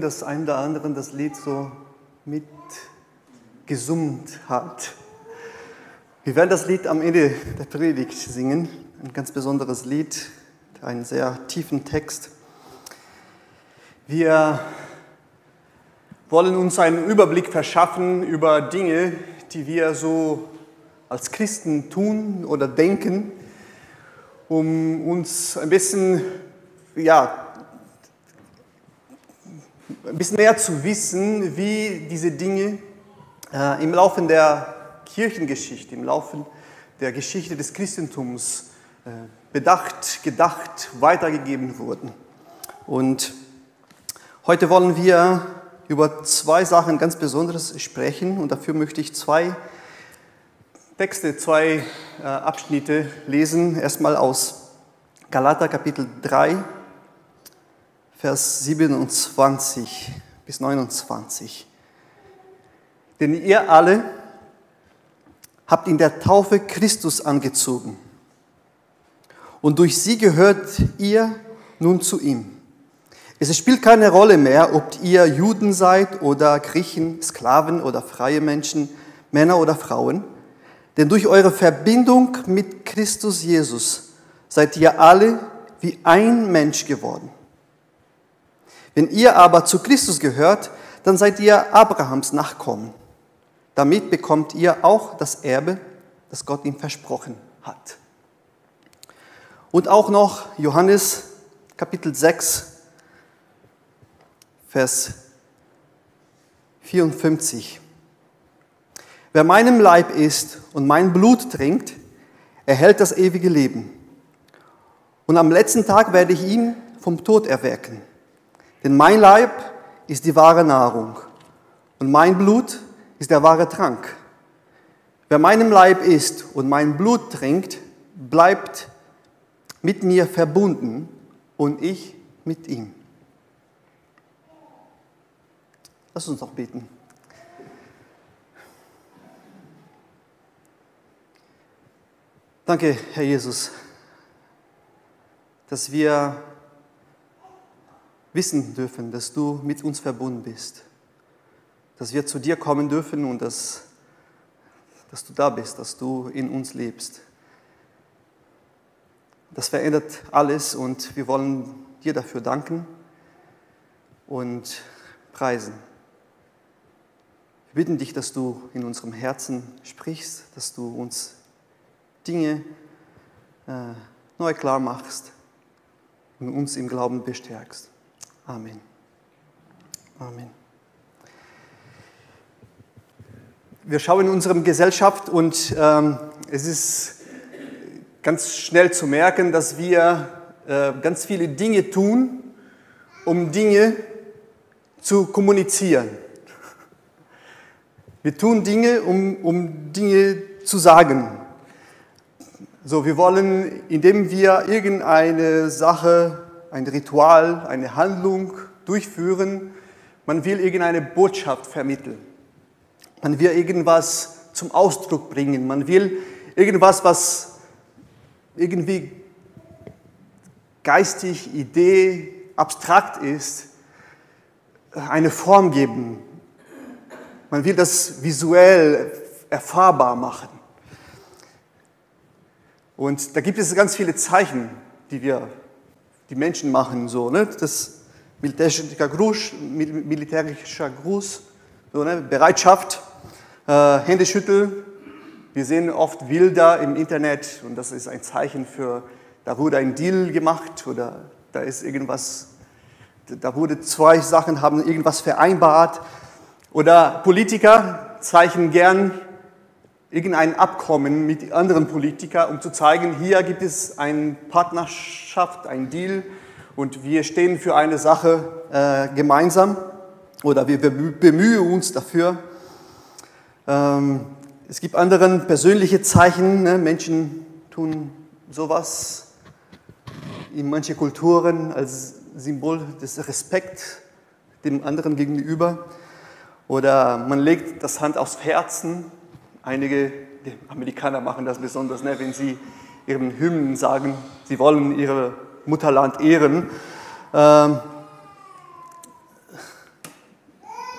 das ein oder anderen das Lied so mitgesummt hat. Wir werden das Lied am Ende der Predigt singen, ein ganz besonderes Lied, einen sehr tiefen Text. Wir wollen uns einen Überblick verschaffen über Dinge, die wir so als Christen tun oder denken, um uns ein bisschen ja, ein bisschen mehr zu wissen, wie diese Dinge äh, im Laufe der Kirchengeschichte, im Laufe der Geschichte des Christentums äh, bedacht, gedacht, weitergegeben wurden. Und heute wollen wir über zwei Sachen ganz Besonderes sprechen und dafür möchte ich zwei Texte, zwei äh, Abschnitte lesen. Erstmal aus Galater Kapitel 3, Vers 27 bis 29. Denn ihr alle habt in der Taufe Christus angezogen. Und durch sie gehört ihr nun zu ihm. Es spielt keine Rolle mehr, ob ihr Juden seid oder Griechen, Sklaven oder freie Menschen, Männer oder Frauen. Denn durch eure Verbindung mit Christus Jesus seid ihr alle wie ein Mensch geworden. Wenn ihr aber zu Christus gehört, dann seid ihr Abrahams Nachkommen. Damit bekommt ihr auch das Erbe, das Gott ihm versprochen hat. Und auch noch Johannes Kapitel 6, Vers 54. Wer meinem Leib isst und mein Blut trinkt, erhält das ewige Leben. Und am letzten Tag werde ich ihn vom Tod erwecken. Denn mein Leib ist die wahre Nahrung und mein Blut ist der wahre Trank. Wer meinem Leib isst und mein Blut trinkt, bleibt mit mir verbunden und ich mit ihm. Lass uns doch beten. Danke, Herr Jesus, dass wir wissen dürfen, dass du mit uns verbunden bist, dass wir zu dir kommen dürfen und dass, dass du da bist, dass du in uns lebst. Das verändert alles und wir wollen dir dafür danken und preisen. Wir bitten dich, dass du in unserem Herzen sprichst, dass du uns Dinge äh, neu klar machst und uns im Glauben bestärkst. Amen. Amen. Wir schauen in unserer Gesellschaft und ähm, es ist ganz schnell zu merken, dass wir äh, ganz viele Dinge tun, um Dinge zu kommunizieren. Wir tun Dinge, um, um Dinge zu sagen. So, wir wollen, indem wir irgendeine Sache ein Ritual, eine Handlung durchführen. Man will irgendeine Botschaft vermitteln. Man will irgendwas zum Ausdruck bringen. Man will irgendwas, was irgendwie geistig, Idee, abstrakt ist, eine Form geben. Man will das visuell erfahrbar machen. Und da gibt es ganz viele Zeichen, die wir die Menschen machen, so, ne? das militärischer Gruß, militärischer Gruß so, ne? Bereitschaft, äh, Hände schütteln. Wir sehen oft Bilder im Internet und das ist ein Zeichen für, da wurde ein Deal gemacht oder da ist irgendwas, da wurde zwei Sachen, haben irgendwas vereinbart. Oder Politiker zeichnen gern irgendein Abkommen mit anderen Politikern, um zu zeigen, hier gibt es eine Partnerschaft, ein Deal und wir stehen für eine Sache äh, gemeinsam oder wir bemühen uns dafür. Ähm, es gibt andere persönliche Zeichen, ne? Menschen tun sowas in manche Kulturen als Symbol des Respekts dem anderen gegenüber. Oder man legt das Hand aufs Herzen Einige Amerikaner machen das besonders, ne, wenn sie ihren Hymnen sagen, sie wollen ihr Mutterland ehren. Ähm,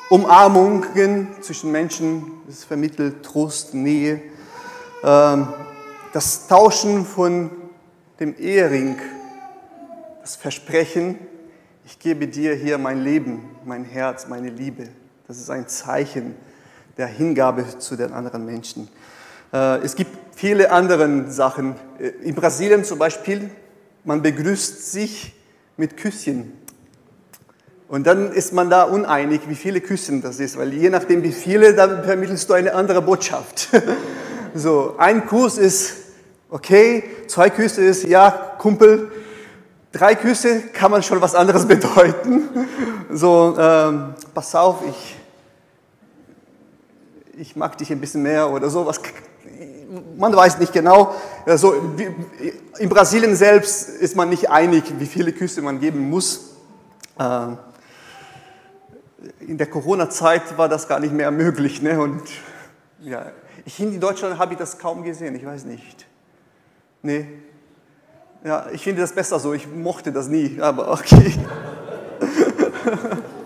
Umarmungen zwischen Menschen, es vermittelt Trost, Nähe. Ähm, das Tauschen von dem Ehering, das Versprechen, ich gebe dir hier mein Leben, mein Herz, meine Liebe. Das ist ein Zeichen der Hingabe zu den anderen Menschen. Äh, es gibt viele andere Sachen. Äh, in Brasilien zum Beispiel, man begrüßt sich mit Küsschen. Und dann ist man da uneinig, wie viele Küssen das ist, weil je nachdem wie viele, dann vermittelst du eine andere Botschaft. so, ein Kuss ist okay, zwei Küsse ist ja, Kumpel, drei Küsse kann man schon was anderes bedeuten. So, ähm, pass auf, ich, ich mag dich ein bisschen mehr oder sowas. Man weiß nicht genau. Also, in Brasilien selbst ist man nicht einig, wie viele Küsse man geben muss. Ähm, in der Corona-Zeit war das gar nicht mehr möglich. Ne? Und ja, in Deutschland habe ich das kaum gesehen, ich weiß nicht. Nee. Ja, ich finde das besser so, ich mochte das nie, aber okay.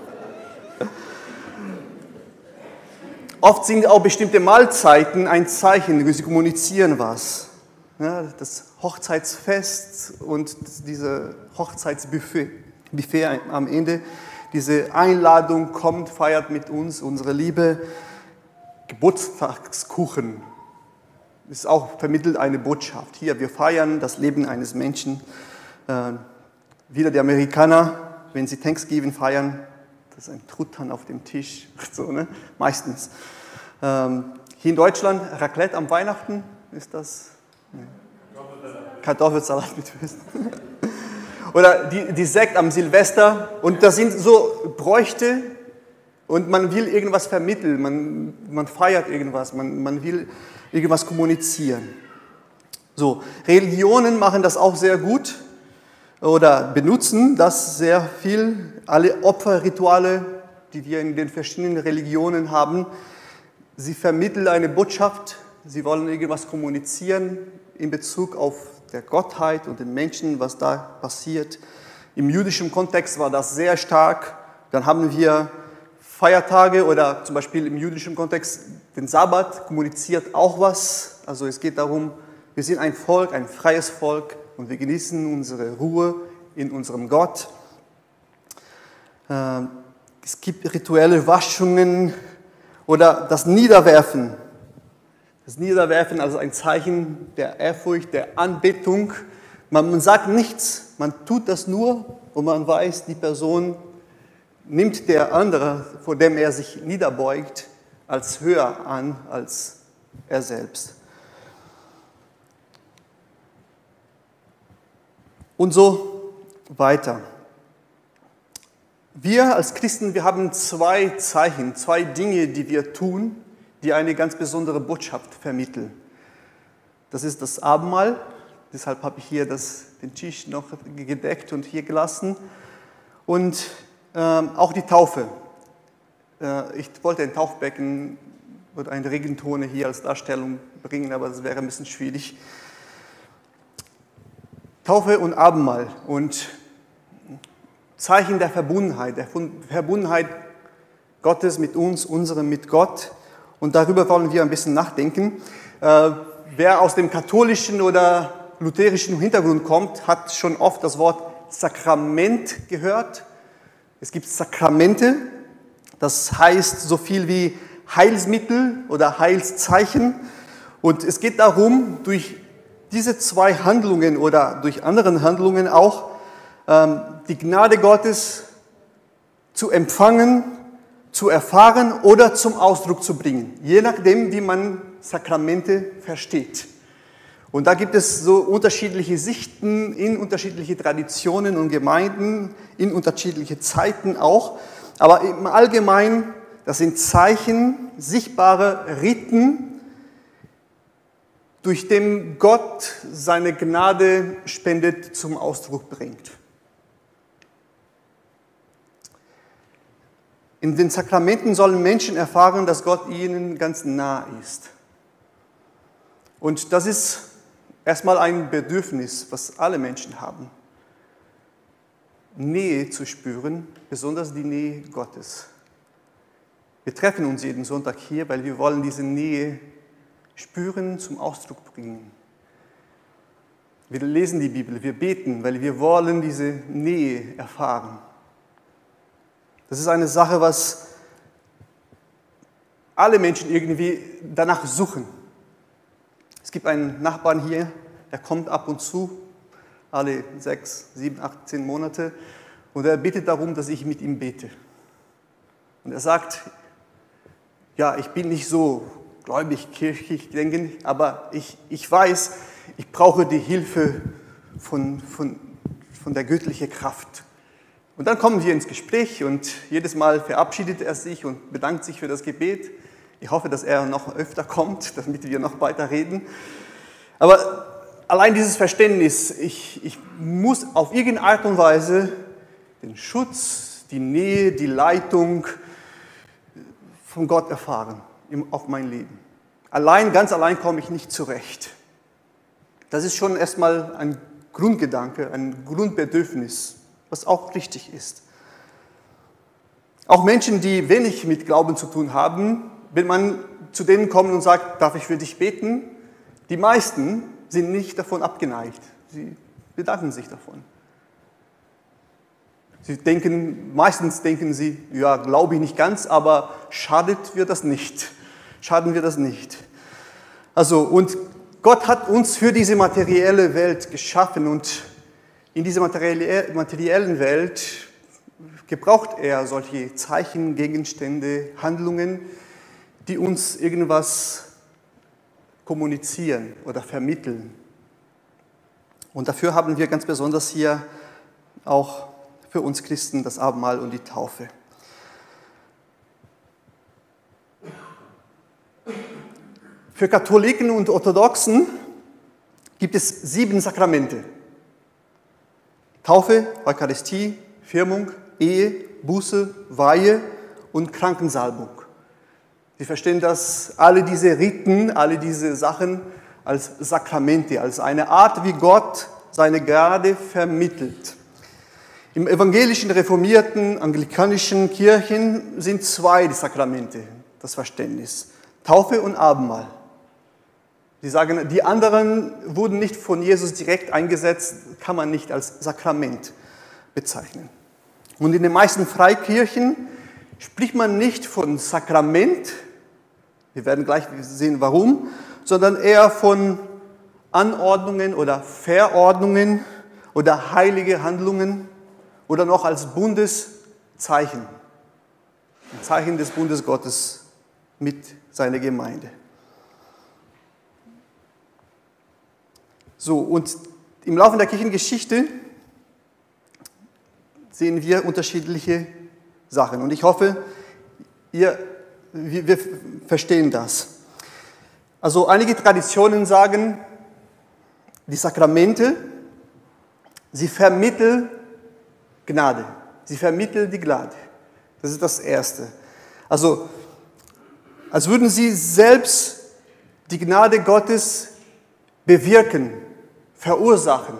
Oft sind auch bestimmte Mahlzeiten ein Zeichen, sie kommunizieren was. Ja, das Hochzeitsfest und diese Hochzeitsbuffet Buffet am Ende diese Einladung, kommt, feiert mit uns unsere Liebe. Geburtstagskuchen ist auch vermittelt eine Botschaft. Hier, wir feiern das Leben eines Menschen. Äh, wieder die Amerikaner, wenn sie Thanksgiving feiern, das ist ein Truthahn auf dem Tisch, so, ne? meistens. Ähm, hier in Deutschland, Raclette am Weihnachten, ist das? Nee. Kartoffelsalat mit Würsten. Oder die, die Sekt am Silvester. Und das sind so Bräuchte und man will irgendwas vermitteln, man, man feiert irgendwas, man, man will irgendwas kommunizieren. So, Religionen machen das auch sehr gut oder benutzen das sehr viel. Alle Opferrituale, die wir in den verschiedenen Religionen haben, sie vermitteln eine Botschaft, sie wollen irgendwas kommunizieren in Bezug auf der Gottheit und den Menschen, was da passiert. Im jüdischen Kontext war das sehr stark. Dann haben wir Feiertage oder zum Beispiel im jüdischen Kontext den Sabbat kommuniziert auch was. Also es geht darum, wir sind ein Volk, ein freies Volk und wir genießen unsere Ruhe in unserem Gott. Ähm, es gibt rituelle Waschungen oder das Niederwerfen das Niederwerfen als ein Zeichen der Ehrfurcht, der Anbetung. Man, sagt nichts, man tut das nur und man weiß, die Person nimmt der andere, vor dem er sich niederbeugt, als höher an als er selbst. Und so weiter. Wir als Christen, wir haben zwei Zeichen, zwei Dinge, die wir tun, die eine ganz besondere Botschaft vermitteln. Das ist das Abendmahl, deshalb habe ich hier das, den Tisch noch gedeckt und hier gelassen. Und ähm, auch die Taufe. Äh, ich wollte ein Taufbecken oder eine Regentone hier als Darstellung bringen, aber das wäre ein bisschen schwierig. Taufe und Abendmahl und Zeichen der Verbundenheit, der Verbundenheit Gottes mit uns, unserem mit Gott. Und darüber wollen wir ein bisschen nachdenken. Äh, wer aus dem katholischen oder lutherischen Hintergrund kommt, hat schon oft das Wort Sakrament gehört. Es gibt Sakramente, das heißt so viel wie Heilsmittel oder Heilszeichen. Und es geht darum, durch diese zwei Handlungen oder durch andere Handlungen auch ähm, die Gnade Gottes zu empfangen zu erfahren oder zum Ausdruck zu bringen, je nachdem, wie man Sakramente versteht. Und da gibt es so unterschiedliche Sichten in unterschiedliche Traditionen und Gemeinden, in unterschiedliche Zeiten auch. Aber im Allgemeinen, das sind Zeichen, sichtbare Riten, durch dem Gott seine Gnade spendet, zum Ausdruck bringt. In den Sakramenten sollen Menschen erfahren, dass Gott ihnen ganz nah ist. Und das ist erstmal ein Bedürfnis, was alle Menschen haben. Nähe zu spüren, besonders die Nähe Gottes. Wir treffen uns jeden Sonntag hier, weil wir wollen diese Nähe spüren, zum Ausdruck bringen. Wir lesen die Bibel, wir beten, weil wir wollen diese Nähe erfahren. Das ist eine Sache, was alle Menschen irgendwie danach suchen. Es gibt einen Nachbarn hier, der kommt ab und zu, alle sechs, sieben, acht, zehn Monate, und er bittet darum, dass ich mit ihm bete. Und er sagt, ja, ich bin nicht so gläubig, kirchlich denkend, aber ich, ich weiß, ich brauche die Hilfe von, von, von der göttlichen Kraft. Und dann kommen wir ins Gespräch und jedes Mal verabschiedet er sich und bedankt sich für das Gebet. Ich hoffe, dass er noch öfter kommt, damit wir noch weiter reden. Aber allein dieses Verständnis, ich, ich muss auf irgendeine Art und Weise den Schutz, die Nähe, die Leitung von Gott erfahren auf mein Leben. Allein, ganz allein komme ich nicht zurecht. Das ist schon erstmal ein Grundgedanke, ein Grundbedürfnis, was auch richtig ist. Auch Menschen, die wenig mit Glauben zu tun haben, wenn man zu denen kommt und sagt, darf ich für dich beten, die meisten sind nicht davon abgeneigt. Sie bedanken sich davon. Sie denken, meistens denken sie, ja, glaube ich nicht ganz, aber schadet wir das nicht. Schaden wir das nicht. Also, und Gott hat uns für diese materielle Welt geschaffen und in dieser materiellen Welt gebraucht er solche Zeichen, Gegenstände, Handlungen, die uns irgendwas kommunizieren oder vermitteln. Und dafür haben wir ganz besonders hier auch für uns Christen das Abendmahl und die Taufe. Für Katholiken und Orthodoxen gibt es sieben Sakramente. Taufe, Eucharistie, Firmung, Ehe, Buße, Weihe und Krankensalbung. Sie verstehen das, alle diese Riten, alle diese Sachen als Sakramente, als eine Art, wie Gott seine Gnade vermittelt. Im evangelischen, reformierten, anglikanischen Kirchen sind zwei die Sakramente, das Verständnis. Taufe und Abendmahl. Sie sagen, die anderen wurden nicht von Jesus direkt eingesetzt, kann man nicht als Sakrament bezeichnen. Und in den meisten Freikirchen spricht man nicht von Sakrament, wir werden gleich sehen warum, sondern eher von Anordnungen oder Verordnungen oder heilige Handlungen oder noch als Bundeszeichen, ein Zeichen des Bundes Gottes mit seiner Gemeinde. So, und im Laufe der Kirchengeschichte sehen wir unterschiedliche Sachen. Und ich hoffe, ihr, wir, wir verstehen das. Also einige Traditionen sagen, die Sakramente, sie vermitteln Gnade. Sie vermitteln die Gnade. Das ist das Erste. Also, als würden sie selbst die Gnade Gottes bewirken, verursachen.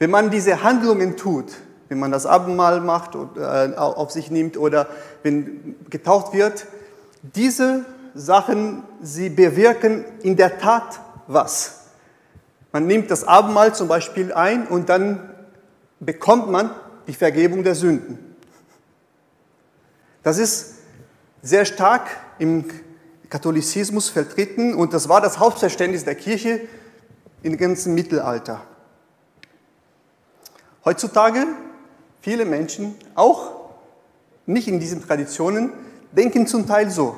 Wenn man diese Handlungen tut, wenn man das Abendmahl macht oder äh, auf sich nimmt oder wenn getaucht wird, diese Sachen, sie bewirken in der Tat was. Man nimmt das Abendmahl zum Beispiel ein und dann bekommt man die Vergebung der Sünden. Das ist sehr stark im Katholizismus vertreten und das war das Hauptverständnis der Kirche im ganzen Mittelalter. Heutzutage viele Menschen, auch nicht in diesen Traditionen, denken zum Teil so.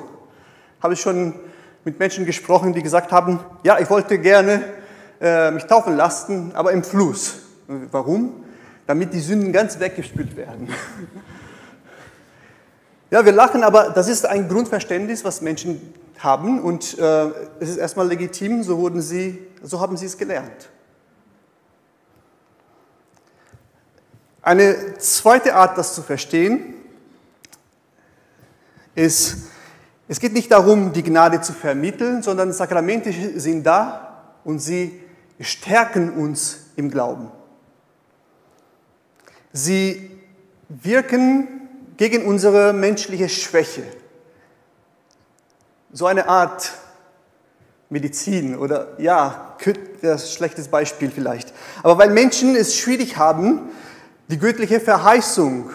Habe ich schon mit Menschen gesprochen, die gesagt haben, ja, ich wollte gerne äh, mich taufen lassen, aber im Fluss. Warum? Damit die Sünden ganz weggespült werden. ja, wir lachen, aber das ist ein Grundverständnis, was Menschen haben und äh, es ist erstmal legitim, so, wurden sie, so haben sie es gelernt. Eine zweite Art, das zu verstehen, ist, es geht nicht darum, die Gnade zu vermitteln, sondern Sakramente sind da und sie stärken uns im Glauben. Sie wirken gegen unsere menschliche Schwäche. So eine Art Medizin oder ja, das schlechtes Beispiel vielleicht. Aber weil Menschen es schwierig haben, die göttliche Verheißung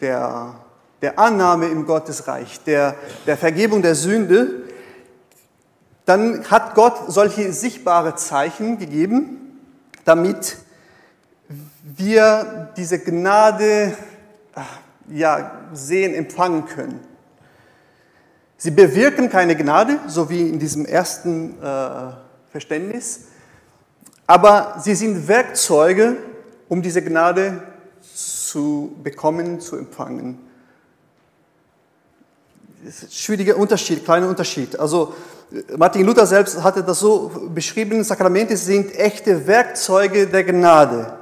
der, der Annahme im Gottesreich, der, der Vergebung der Sünde, dann hat Gott solche sichtbare Zeichen gegeben, damit wir diese Gnade ja, sehen, empfangen können. Sie bewirken keine Gnade, so wie in diesem ersten äh, Verständnis, aber sie sind Werkzeuge, um diese Gnade zu bekommen, zu empfangen. Das ist ein schwieriger Unterschied, kleiner Unterschied. Also Martin Luther selbst hatte das so beschrieben, Sakramente sind echte Werkzeuge der Gnade,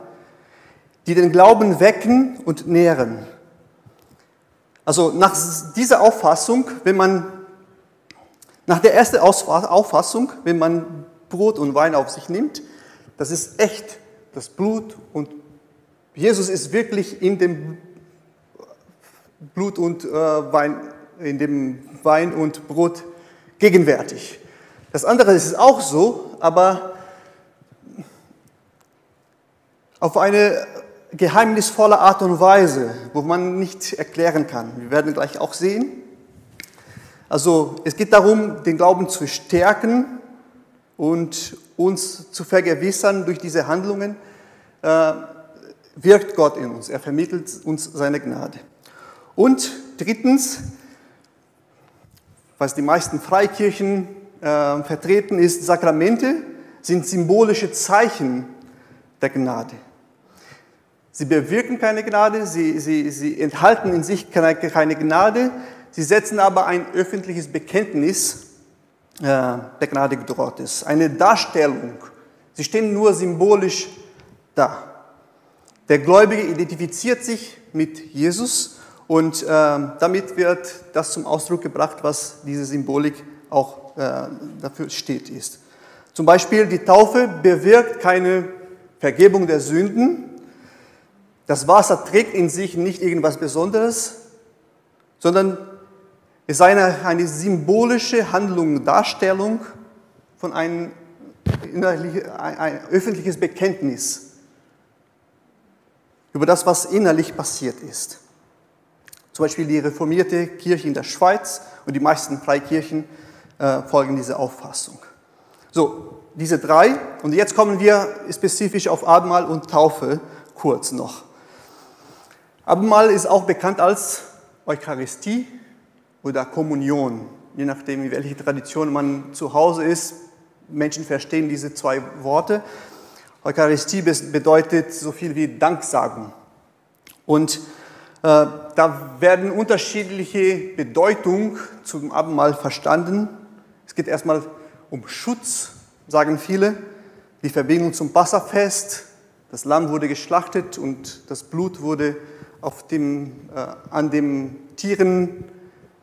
die den Glauben wecken und nähren. Also nach dieser Auffassung, wenn man, nach der ersten Auffassung, wenn man Brot und Wein auf sich nimmt, das ist echt das Blut und Jesus ist wirklich in dem Blut und äh, Wein, in dem Wein und Brot gegenwärtig. Das andere ist auch so, aber auf eine geheimnisvolle Art und Weise, wo man nicht erklären kann. Wir werden gleich auch sehen. Also es geht darum, den Glauben zu stärken und uns zu vergewissern durch diese Handlungen, äh, wirkt Gott in uns. Er vermittelt uns seine Gnade. Und drittens, was die meisten Freikirchen äh, vertreten ist, Sakramente sind symbolische Zeichen der Gnade. Sie bewirken keine Gnade, sie, sie, sie enthalten in sich keine, keine Gnade, sie setzen aber ein öffentliches Bekenntnis äh, der Gnade Gottes, eine Darstellung. Sie stehen nur symbolisch da. Der Gläubige identifiziert sich mit Jesus und äh, damit wird das zum Ausdruck gebracht, was diese Symbolik auch äh, dafür steht ist. Zum Beispiel die Taufe bewirkt keine Vergebung der Sünden, das Wasser trägt in sich nicht irgendwas Besonderes, sondern es ist eine, eine symbolische Handlung, Darstellung von einem ein, ein öffentliches Bekenntnis über das, was innerlich passiert ist. Zum Beispiel die reformierte Kirche in der Schweiz und die meisten Freikirchen äh, folgen dieser Auffassung. So, diese drei. Und jetzt kommen wir spezifisch auf Abendmahl und Taufe kurz noch. Abendmahl ist auch bekannt als Eucharistie oder Kommunion, je nachdem, in welcher Tradition man zu Hause ist. Menschen verstehen diese zwei Worte. Eucharistie bedeutet so viel wie Danksagung. Und äh, da werden unterschiedliche Bedeutungen zum Abendmahl verstanden. Es geht erstmal um Schutz, sagen viele, die Verbindung zum Passafest. Das Lamm wurde geschlachtet und das Blut wurde auf dem, äh, an den Tieren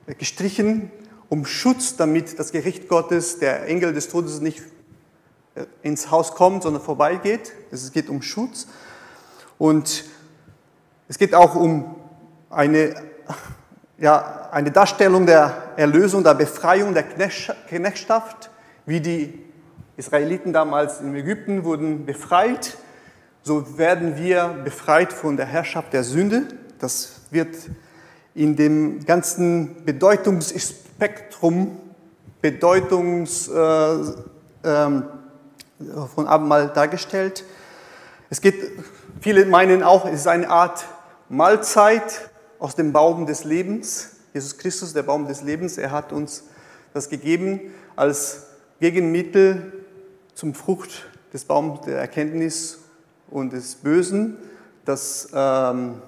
äh, gestrichen, um Schutz, damit das Gericht Gottes, der Engel des Todes nicht äh, ins Haus kommt, sondern vorbeigeht. Es geht um Schutz. Und es geht auch um eine, ja, eine Darstellung der Erlösung, der Befreiung der Knechtschaft, wie die Israeliten damals in Ägypten wurden befreit so werden wir befreit von der Herrschaft der Sünde. Das wird in dem ganzen Bedeutungsspektrum, Bedeutungs äh, äh, von Abendmahl dargestellt. Es geht, viele meinen auch, es ist eine Art Mahlzeit aus dem Baum des Lebens. Jesus Christus, der Baum des Lebens, er hat uns das gegeben als Gegenmittel zum Frucht des Baums der Erkenntnis und des Bösen, das, ähm,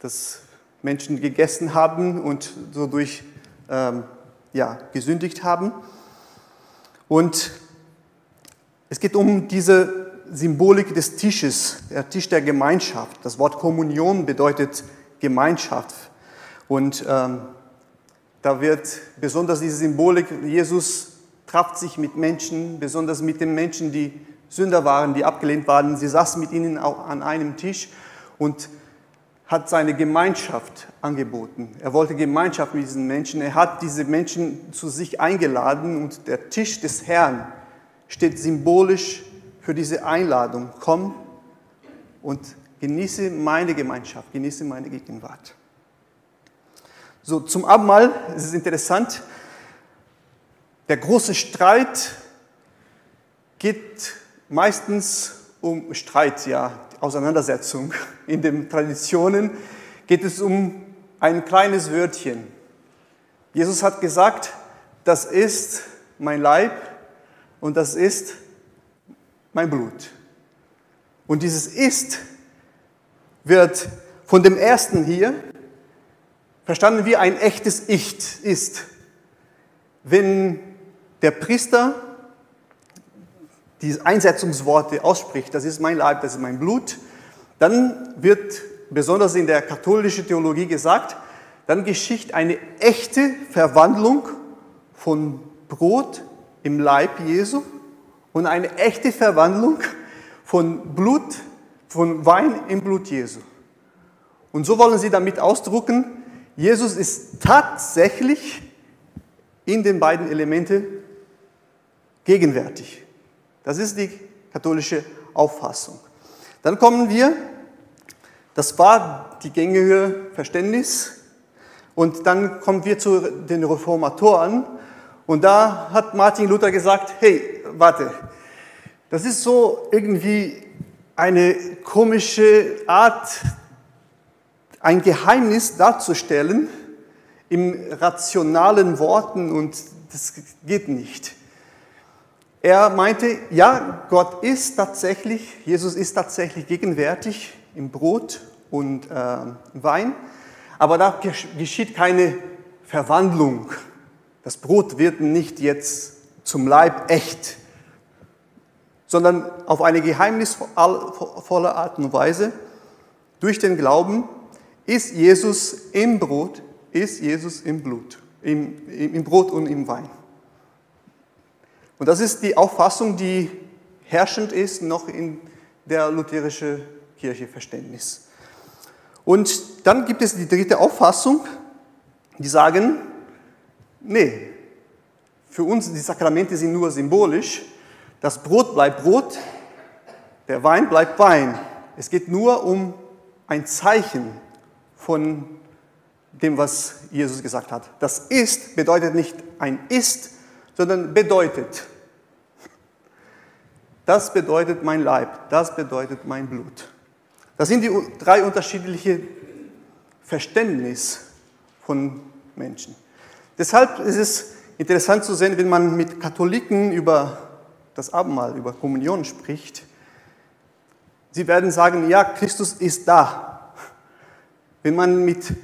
das Menschen gegessen haben und so durch ähm, ja, gesündigt haben. Und es geht um diese Symbolik des Tisches, der Tisch der Gemeinschaft. Das Wort Kommunion bedeutet Gemeinschaft. Und ähm, da wird besonders diese Symbolik, Jesus trafft sich mit Menschen, besonders mit den Menschen, die Sünder waren, die abgelehnt waren. Sie saßen mit ihnen auch an einem Tisch und hat seine Gemeinschaft angeboten. Er wollte Gemeinschaft mit diesen Menschen. Er hat diese Menschen zu sich eingeladen und der Tisch des Herrn steht symbolisch für diese Einladung. Komm und genieße meine Gemeinschaft, genieße meine Gegenwart. So, zum Abendmahl, es ist interessant, der große Streit geht meistens um Streit, ja, Auseinandersetzung. In den Traditionen geht es um ein kleines Wörtchen. Jesus hat gesagt, das ist mein Leib und das ist mein Blut. Und dieses ist wird von dem ersten hier verstanden wie ein echtes Ich ist. Wenn der Priester die Einsetzungsworte ausspricht, das ist mein Leib, das ist mein Blut, dann wird besonders in der katholischen Theologie gesagt, dann geschieht eine echte Verwandlung von Brot im Leib Jesu und eine echte Verwandlung von Blut, von Wein im Blut Jesu. Und so wollen sie damit ausdrucken, Jesus ist tatsächlich in den beiden Elementen gegenwärtig. Das ist die katholische Auffassung. Dann kommen wir, das war die gängige Verständnis, und dann kommen wir zu den Reformatoren. Und da hat Martin Luther gesagt, hey, warte, das ist so irgendwie eine komische Art, ein Geheimnis darzustellen im rationalen Worten und das geht nicht. Er meinte, ja, Gott ist tatsächlich, Jesus ist tatsächlich gegenwärtig im Brot und äh, Wein, aber da geschieht keine Verwandlung. Das Brot wird nicht jetzt zum Leib echt, sondern auf eine geheimnisvolle Art und Weise durch den Glauben ist Jesus im Brot, ist Jesus im Blut, im, im Brot und im Wein. Und das ist die Auffassung, die herrschend ist noch in der lutherischen Kircheverständnis. Und dann gibt es die dritte Auffassung, die sagen, nee, für uns die Sakramente sind nur symbolisch, das Brot bleibt Brot, der Wein bleibt Wein. Es geht nur um ein Zeichen von dem, was Jesus gesagt hat. Das ist bedeutet nicht ein ist, sondern bedeutet. Das bedeutet mein Leib, das bedeutet mein Blut. Das sind die drei unterschiedlichen Verständnisse von Menschen. Deshalb ist es interessant zu sehen, wenn man mit Katholiken über das Abendmahl, über Kommunion spricht. Sie werden sagen, ja, Christus ist da. Wenn man mit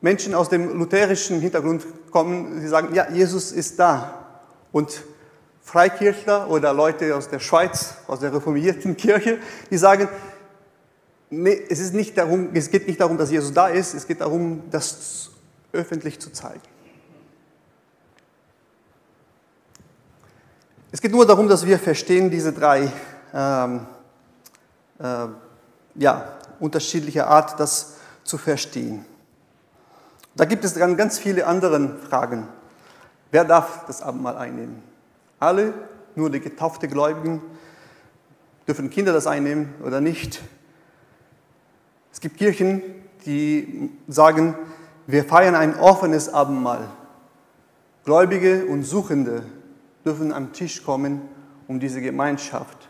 Menschen aus dem lutherischen Hintergrund kommt, sie sagen, ja, Jesus ist da. Und Freikirchler oder Leute aus der Schweiz, aus der reformierten Kirche, die sagen, nee, es, ist nicht darum, es geht nicht darum, dass Jesus da ist, es geht darum, das öffentlich zu zeigen. Es geht nur darum, dass wir verstehen diese drei ähm, äh, ja, unterschiedliche Art, das zu verstehen. Da gibt es dann ganz viele andere Fragen. Wer darf das Abendmahl einnehmen? Alle, nur die getaufte Gläubigen? Dürfen Kinder das einnehmen oder nicht? Es gibt Kirchen, die sagen, wir feiern ein offenes Abendmahl. Gläubige und Suchende dürfen am Tisch kommen, um diese Gemeinschaft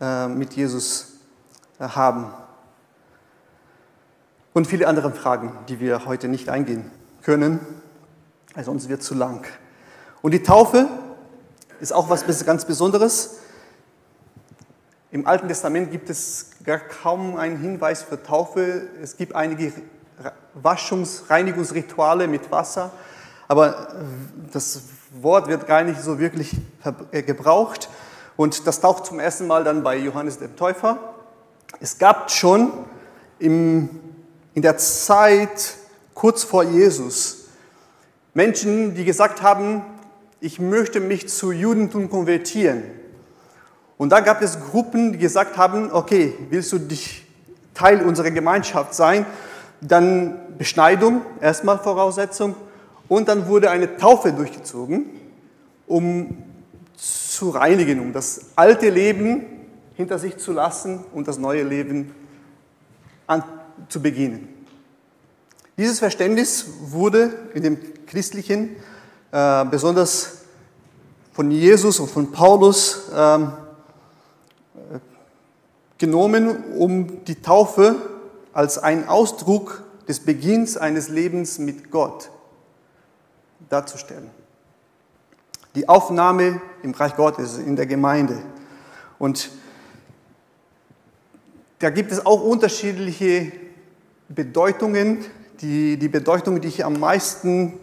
äh, mit Jesus äh, haben. Und viele andere Fragen, die wir heute nicht eingehen können, sonst wird zu lang. Und die Taufe ist auch was ganz Besonderes. Im Alten Testament gibt es gar kaum einen Hinweis für Taufe. Es gibt einige Waschungs-, Reinigungsrituale mit Wasser, aber das Wort wird gar nicht so wirklich äh, gebraucht. Und das taucht zum ersten Mal dann bei Johannes dem Täufer. Es gab schon im, in der Zeit kurz vor Jesus Menschen, die gesagt haben, ich möchte mich zu Judentum konvertieren. Und da gab es Gruppen, die gesagt haben, okay, willst du dich Teil unserer Gemeinschaft sein, dann Beschneidung, erstmal Voraussetzung, und dann wurde eine Taufe durchgezogen, um zu reinigen, um das alte Leben hinter sich zu lassen und das neue Leben an, zu beginnen. Dieses Verständnis wurde in dem christlichen, äh, besonders von Jesus und von Paulus, ähm, genommen, um die Taufe als ein Ausdruck des Beginns eines Lebens mit Gott darzustellen. Die Aufnahme im Reich Gottes, in der Gemeinde. Und da gibt es auch unterschiedliche Bedeutungen. Die, die Bedeutung, die ich am meisten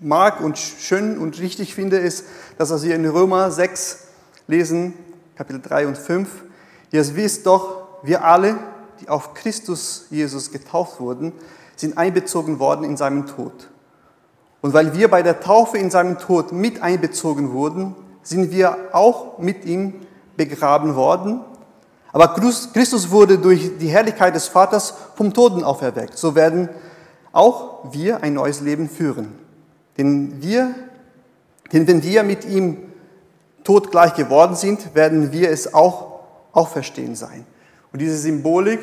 mag und schön und richtig finde, ist, dass wir in Römer 6 lesen, Kapitel 3 und 5. Ihr wisst doch, wir alle, die auf Christus Jesus getauft wurden, sind einbezogen worden in seinen Tod. Und weil wir bei der Taufe in seinem Tod mit einbezogen wurden, sind wir auch mit ihm begraben worden. Aber Christus wurde durch die Herrlichkeit des Vaters vom Toten auferweckt. So werden auch wir ein neues Leben führen. Denn, wir, denn wenn wir mit ihm todgleich geworden sind, werden wir es auch auferstehen sein. Und diese Symbolik,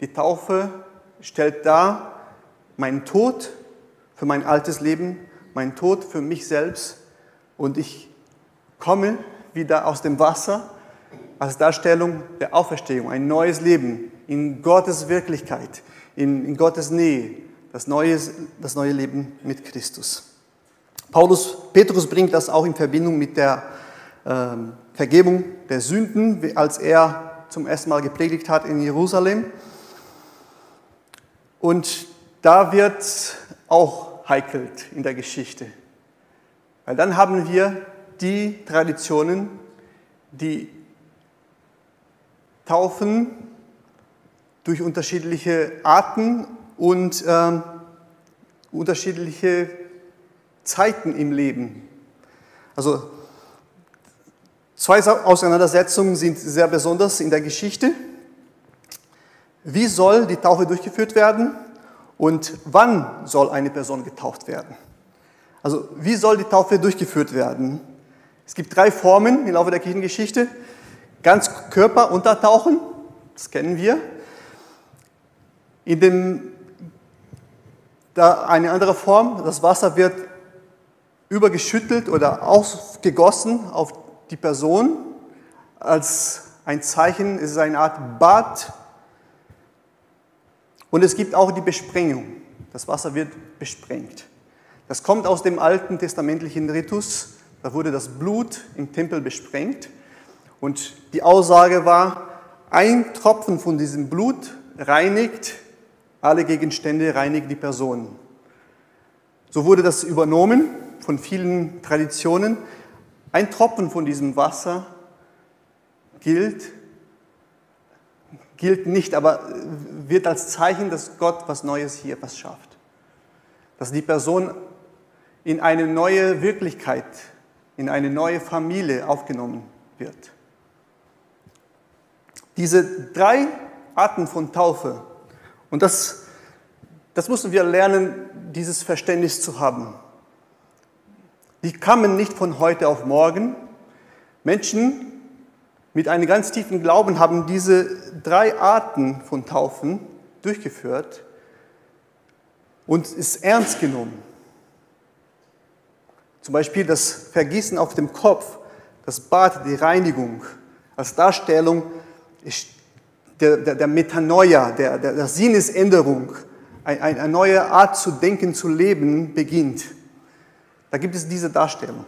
die Taufe, stellt dar meinen Tod für mein altes Leben, meinen Tod für mich selbst und ich komme wieder aus dem Wasser als Darstellung der Auferstehung, ein neues Leben in Gottes Wirklichkeit, in, in Gottes Nähe, das neue, das neue Leben mit Christus. Paulus, Petrus bringt das auch in Verbindung mit der ähm, Vergebung der Sünden, als er zum ersten Mal gepredigt hat in Jerusalem. Und da wird auch heikel in der Geschichte. Weil dann haben wir die Traditionen, die Taufen durch unterschiedliche Arten und äh, unterschiedliche Zeiten im Leben. Also Zwei Auseinandersetzungen sind sehr besonders in der Geschichte. Wie soll die Taufe durchgeführt werden und wann soll eine Person getauft werden? Also wie soll die Taufe durchgeführt werden? Es gibt drei Formen im Laufe der Kirchengeschichte. Ganz Körper untertauchen, das kennen wir. In dem, da eine andere Form, das Wasser wird übergeschüttelt oder ausgegossen auf die Person als ein Zeichen, es ist eine Art Bad. Und es gibt auch die Besprengung. Das Wasser wird besprengt. Das kommt aus dem alten testamentlichen Ritus. Da wurde das Blut im Tempel besprengt. Und die Aussage war, ein Tropfen von diesem Blut reinigt alle Gegenstände, reinigt die Person. So wurde das übernommen von vielen Traditionen. Ein Tropfen von diesem Wasser gilt, gilt nicht, aber wird als Zeichen, dass Gott was Neues hier was schafft. Dass die Person in eine neue Wirklichkeit, in eine neue Familie aufgenommen wird. Diese drei Arten von Taufe, und das, das müssen wir lernen, dieses Verständnis zu haben. Die kamen nicht von heute auf morgen. Menschen mit einem ganz tiefen Glauben haben diese drei Arten von Taufen durchgeführt und es ernst genommen. Zum Beispiel das Vergießen auf dem Kopf, das Bad, die Reinigung als Darstellung der, der, der Metanoia, der, der, der Sinnesänderung, eine, eine neue Art zu denken, zu leben beginnt. Da gibt es diese Darstellung.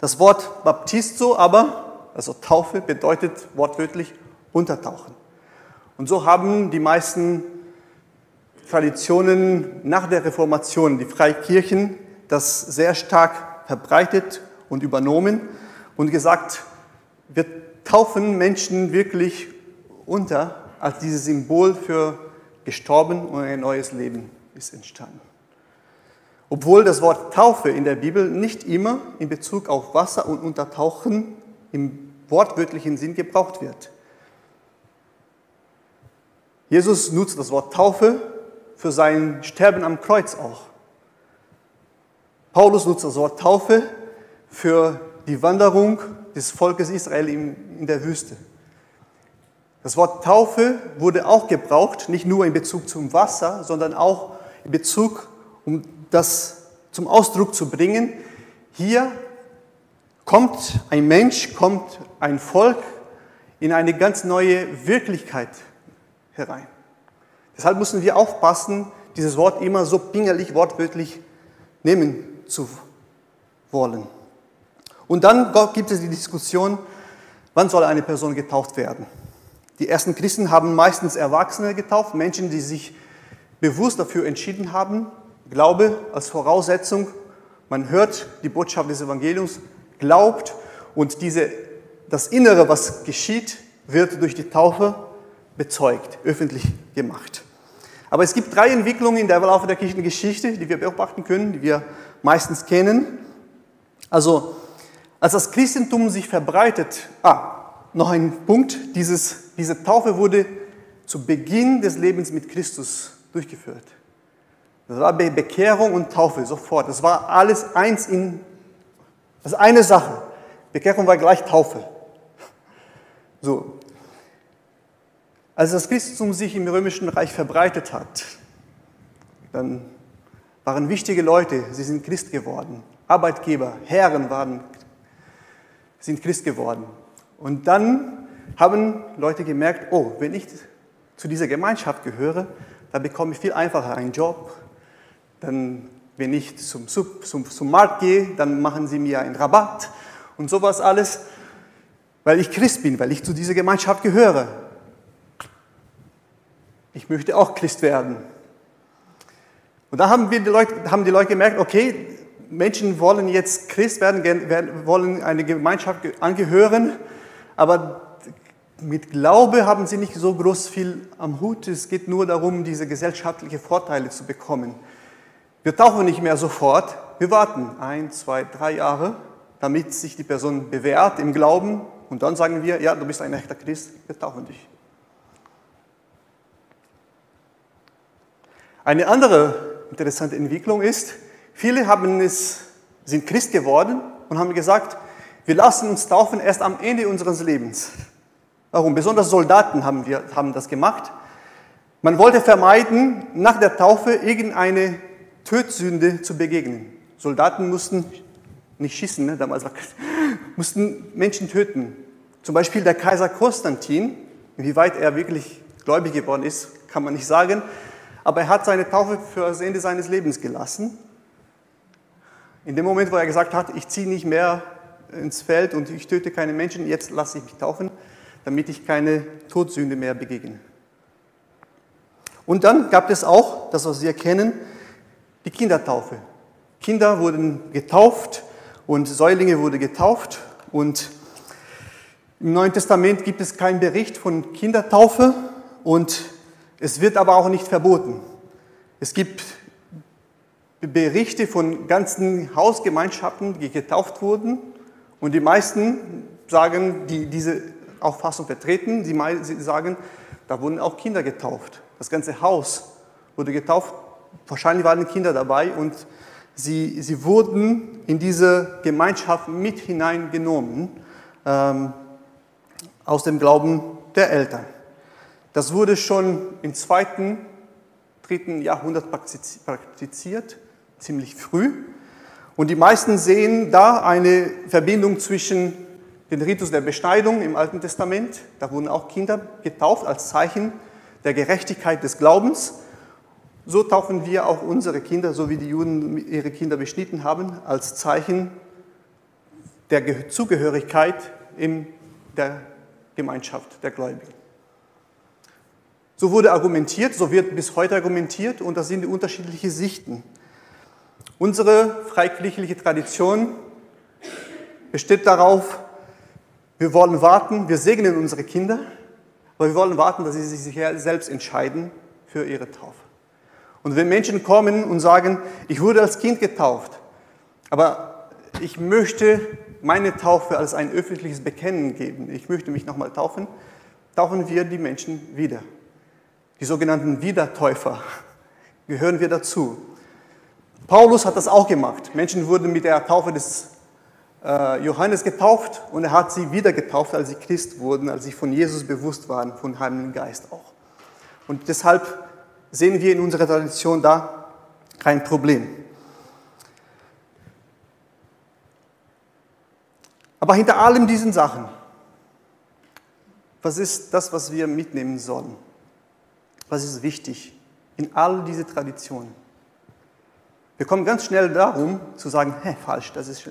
Das Wort Baptisto aber, also Taufe, bedeutet wortwörtlich untertauchen. Und so haben die meisten Traditionen nach der Reformation, die Freikirchen, das sehr stark verbreitet und übernommen und gesagt, wir taufen Menschen wirklich unter als dieses Symbol für gestorben und ein neues Leben ist entstanden. Obwohl das Wort Taufe in der Bibel nicht immer in Bezug auf Wasser und Untertauchen im wortwörtlichen Sinn gebraucht wird. Jesus nutzt das Wort Taufe für sein Sterben am Kreuz auch. Paulus nutzt das Wort Taufe für die Wanderung des Volkes Israel in der Wüste. Das Wort Taufe wurde auch gebraucht, nicht nur in Bezug zum Wasser, sondern auch in Bezug, um das zum Ausdruck zu bringen. Hier kommt ein Mensch, kommt ein Volk in eine ganz neue Wirklichkeit herein. Deshalb müssen wir aufpassen, dieses Wort immer so pingerlich, wortwörtlich nehmen zu wollen. Und dann gibt es die Diskussion, wann soll eine Person getauft werden? Die ersten Christen haben meistens Erwachsene getauft, Menschen, die sich bewusst dafür entschieden haben, Glaube als Voraussetzung, man hört die Botschaft des Evangeliums, glaubt und diese, das Innere, was geschieht, wird durch die Taufe bezeugt, öffentlich gemacht. Aber es gibt drei Entwicklungen in der Laufe der Kirchengeschichte, die wir beobachten können, die wir meistens kennen. Also, als das Christentum sich verbreitet, ah, noch ein Punkt, dieses, diese Taufe wurde zu Beginn des Lebens mit Christus durchgeführt. Das war Bekehrung und Taufe sofort. Das war alles eins in, das ist eine Sache. Bekehrung war gleich Taufe. So. Als das Christentum sich im römischen Reich verbreitet hat, dann waren wichtige Leute, sie sind Christ geworden. Arbeitgeber, Herren waren, sind Christ geworden. Und dann haben Leute gemerkt, oh, wenn ich zu dieser Gemeinschaft gehöre, dann bekomme ich viel einfacher einen Job. Dann, wenn ich zum, zum, zum Markt gehe, dann machen sie mir einen Rabatt und sowas alles, weil ich Christ bin, weil ich zu dieser Gemeinschaft gehöre. Ich möchte auch Christ werden. Und da haben, wir die Leute, haben die Leute gemerkt, okay, Menschen wollen jetzt Christ werden, wollen eine Gemeinschaft angehören, aber mit Glaube haben sie nicht so groß viel am Hut. Es geht nur darum, diese gesellschaftlichen Vorteile zu bekommen. Wir tauchen nicht mehr sofort. Wir warten ein, zwei, drei Jahre, damit sich die Person bewährt im Glauben. Und dann sagen wir, ja, du bist ein echter Christ, wir tauchen dich. Eine andere interessante Entwicklung ist, viele haben es, sind Christ geworden und haben gesagt, wir lassen uns taufen erst am Ende unseres Lebens. Warum? Besonders Soldaten haben, wir, haben das gemacht. Man wollte vermeiden, nach der Taufe irgendeine Tödsünde zu begegnen. Soldaten mussten nicht schießen, ne, damals war, mussten Menschen töten. Zum Beispiel der Kaiser Konstantin, inwieweit er wirklich gläubig geworden ist, kann man nicht sagen, aber er hat seine Taufe für das Ende seines Lebens gelassen. In dem Moment, wo er gesagt hat, ich ziehe nicht mehr ins Feld und ich töte keine Menschen, jetzt lasse ich mich taufen, damit ich keine Todsünde mehr begegne. Und dann gab es auch, das was Sie erkennen, die Kindertaufe. Kinder wurden getauft und Säulinge wurden getauft und im Neuen Testament gibt es keinen Bericht von Kindertaufe und es wird aber auch nicht verboten. Es gibt Berichte von ganzen Hausgemeinschaften, die getauft wurden und die meisten sagen, die diese Auffassung vertreten, die sagen, da wurden auch Kinder getauft. Das ganze Haus wurde getauft. Wahrscheinlich waren Kinder dabei und sie, sie wurden in diese Gemeinschaft mit hineingenommen ähm, aus dem Glauben der Eltern. Das wurde schon im zweiten, dritten Jahrhundert praktiziert, ziemlich früh. Und die meisten sehen da eine Verbindung zwischen dem Ritus der Beschneidung im Alten Testament. Da wurden auch Kinder getauft als Zeichen der Gerechtigkeit des Glaubens. So taufen wir auch unsere Kinder, so wie die Juden ihre Kinder beschnitten haben, als Zeichen der Zugehörigkeit in der Gemeinschaft der Gläubigen. So wurde argumentiert, so wird bis heute argumentiert und das sind die unterschiedlichen Sichten. Unsere freikirchliche Tradition besteht darauf, wir wollen warten, wir segnen unsere Kinder, aber wir wollen warten, dass sie sich selbst entscheiden für ihre Taufe. Und wenn Menschen kommen und sagen, ich wurde als Kind getauft, aber ich möchte meine Taufe als ein öffentliches Bekennen geben, ich möchte mich nochmal taufen, taufen wir die Menschen wieder. die sogenannten Wiedertäufer, gehören wir dazu. Paulus hat das auch gemacht. Menschen wurden mit der Taufe des äh, Johannes getauft und er hat sie wieder getauft, als sie Christ wurden, als sie von Jesus bewusst waren, von Heiligen Geist auch. Und deshalb sehen wir in unserer Tradition da kein Problem. Aber hinter allem diesen Sachen, was ist das, was wir mitnehmen sollen? Was ist wichtig in all diese Traditionen? Wir kommen ganz schnell darum zu sagen, hä, falsch, das ist,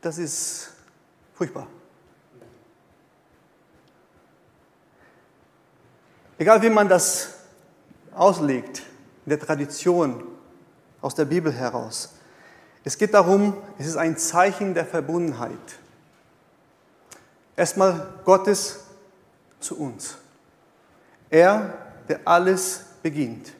das ist furchtbar. Egal wie man das auslegt, in der Tradition, aus der Bibel heraus. Es geht darum, es ist ein Zeichen der Verbundenheit. Erstmal Gottes zu uns. Er, der alles beginnt.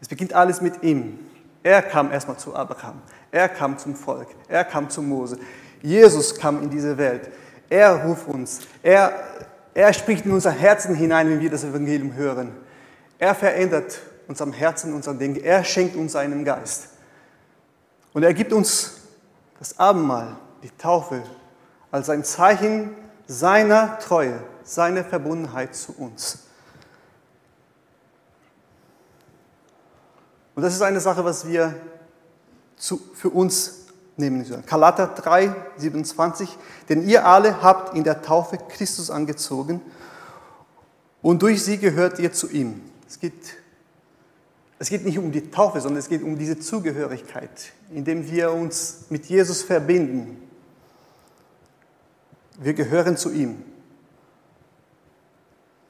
Es beginnt alles mit ihm. Er kam erstmal zu Abraham. Er kam zum Volk. Er kam zu Mose. Jesus kam in diese Welt. Er ruft uns. Er, er spricht in unser Herzen hinein, wenn wir das Evangelium hören. Er verändert unserem Herzen, unser Denken. Er schenkt uns seinen Geist. Und er gibt uns das Abendmahl, die Taufe, als ein Zeichen seiner Treue, seiner Verbundenheit zu uns. Und das ist eine Sache, was wir zu, für uns nehmen sollen. Galater 3, 27. Denn ihr alle habt in der Taufe Christus angezogen und durch sie gehört ihr zu ihm. Es geht, es geht nicht um die Taufe, sondern es geht um diese Zugehörigkeit, indem wir uns mit Jesus verbinden. Wir gehören zu ihm.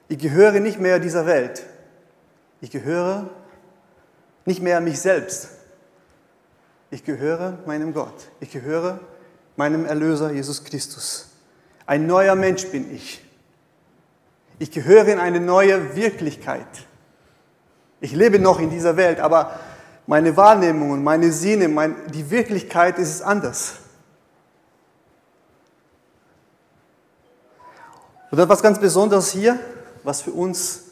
Ich gehöre nicht mehr dieser Welt. Ich gehöre nicht mehr mich selbst. Ich gehöre meinem Gott. Ich gehöre meinem Erlöser Jesus Christus. Ein neuer Mensch bin ich. Ich gehöre in eine neue Wirklichkeit. Ich lebe noch in dieser Welt, aber meine Wahrnehmung und meine Sinne, mein, die Wirklichkeit ist anders. Und etwas ganz Besonderes hier, was für uns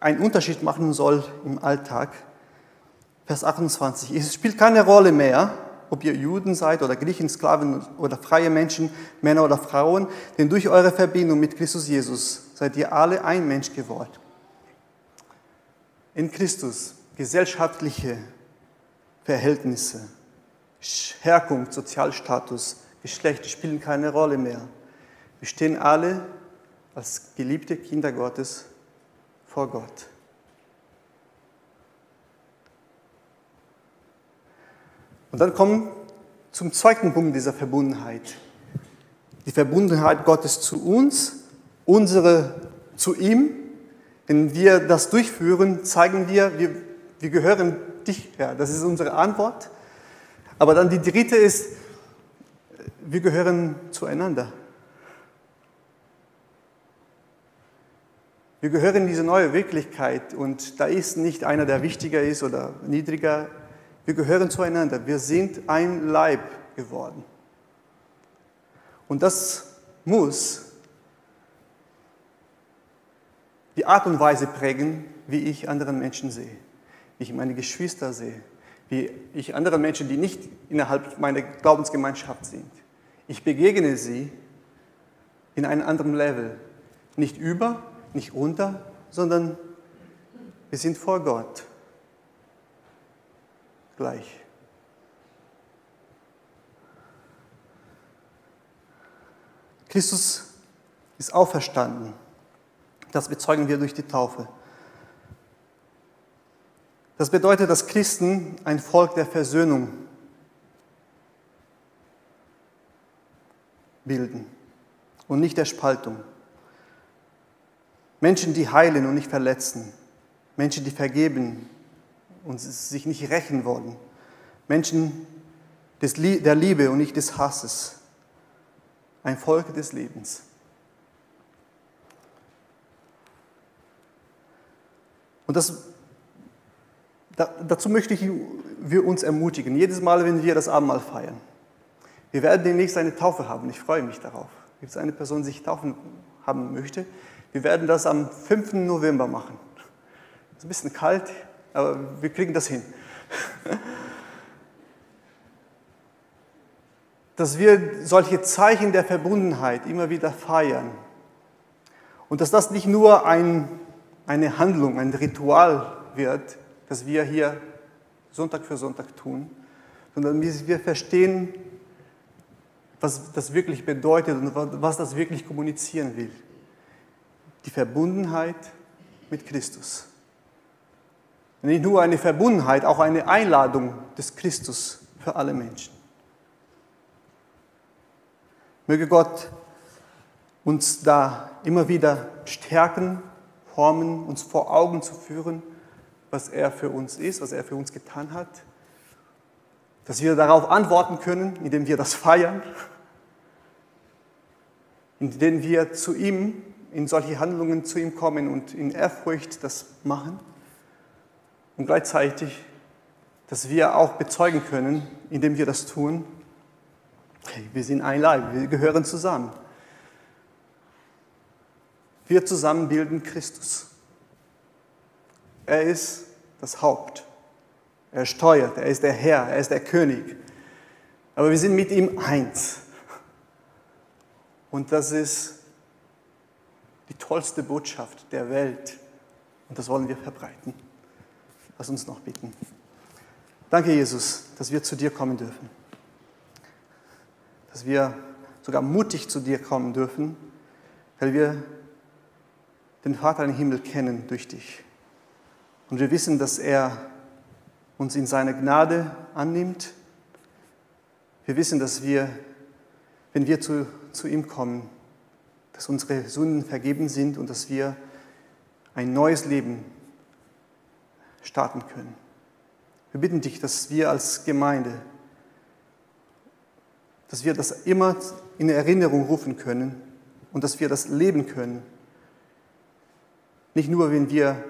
einen Unterschied machen soll im Alltag, Vers 28. Es spielt keine Rolle mehr, ob ihr Juden seid oder Griechen, Sklaven oder freie Menschen, Männer oder Frauen, denn durch eure Verbindung mit Christus Jesus seid ihr alle ein Mensch geworden. In Christus gesellschaftliche Verhältnisse, Herkunft, Sozialstatus, Geschlecht spielen keine Rolle mehr. Wir stehen alle als geliebte Kinder Gottes vor Gott. Und dann kommen zum zweiten Punkt dieser Verbundenheit. Die Verbundenheit Gottes zu uns, unsere zu ihm. Wenn wir das durchführen, zeigen wir, wir, wir gehören dich, ja, das ist unsere Antwort. Aber dann die dritte ist, wir gehören zueinander. Wir gehören in diese neue Wirklichkeit und da ist nicht einer, der wichtiger ist oder niedriger wir gehören zueinander. Wir sind ein Leib geworden. Und das muss die Art und Weise prägen, wie ich anderen Menschen sehe, wie ich meine Geschwister sehe, wie ich anderen Menschen, die nicht innerhalb meiner Glaubensgemeinschaft sind. Ich begegne sie in einem anderen Level. Nicht über, nicht unter, sondern wir sind vor Gott gleich. Christus ist auferstanden. Das bezeugen wir durch die Taufe. Das bedeutet, dass Christen ein Volk der Versöhnung bilden und nicht der Spaltung. Menschen, die heilen und nicht verletzen. Menschen, die vergeben und sich nicht rächen wollen. Menschen der Liebe und nicht des Hasses. Ein Volk des Lebens. Und das, dazu möchte ich wir uns ermutigen, jedes Mal, wenn wir das Abendmahl feiern. Wir werden demnächst eine Taufe haben, ich freue mich darauf. Gibt es eine Person, die sich taufen haben möchte? Wir werden das am 5. November machen. Es ist ein bisschen kalt, aber wir kriegen das hin. Dass wir solche Zeichen der Verbundenheit immer wieder feiern. Und dass das nicht nur ein, eine Handlung, ein Ritual wird, das wir hier Sonntag für Sonntag tun, sondern wir verstehen, was das wirklich bedeutet und was das wirklich kommunizieren will die Verbundenheit mit Christus. Nicht nur eine Verbundenheit, auch eine Einladung des Christus für alle Menschen. Möge Gott uns da immer wieder stärken, formen, uns vor Augen zu führen, was er für uns ist, was er für uns getan hat. Dass wir darauf antworten können, indem wir das feiern, indem wir zu ihm in solche Handlungen zu ihm kommen und in Ehrfurcht das machen. Und gleichzeitig, dass wir auch bezeugen können, indem wir das tun, wir sind ein Leib, wir gehören zusammen. Wir zusammen bilden Christus. Er ist das Haupt. Er steuert, er ist der Herr, er ist der König. Aber wir sind mit ihm eins. Und das ist die tollste Botschaft der Welt. Und das wollen wir verbreiten. Lass uns noch bitten. Danke, Jesus, dass wir zu dir kommen dürfen. Dass wir sogar mutig zu dir kommen dürfen, weil wir den Vater im Himmel kennen durch dich. Und wir wissen, dass er uns in seiner Gnade annimmt. Wir wissen, dass wir, wenn wir zu, zu ihm kommen, dass unsere Sünden vergeben sind und dass wir ein neues Leben starten können. Wir bitten dich, dass wir als Gemeinde, dass wir das immer in Erinnerung rufen können und dass wir das leben können. Nicht nur, wenn wir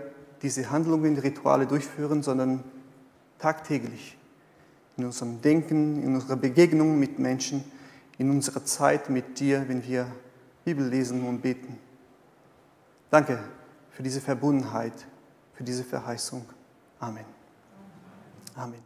diese Handlungen, Rituale durchführen, sondern tagtäglich in unserem Denken, in unserer Begegnung mit Menschen, in unserer Zeit mit dir, wenn wir Bibel lesen und beten. Danke für diese Verbundenheit, für diese Verheißung. Amen. Amen.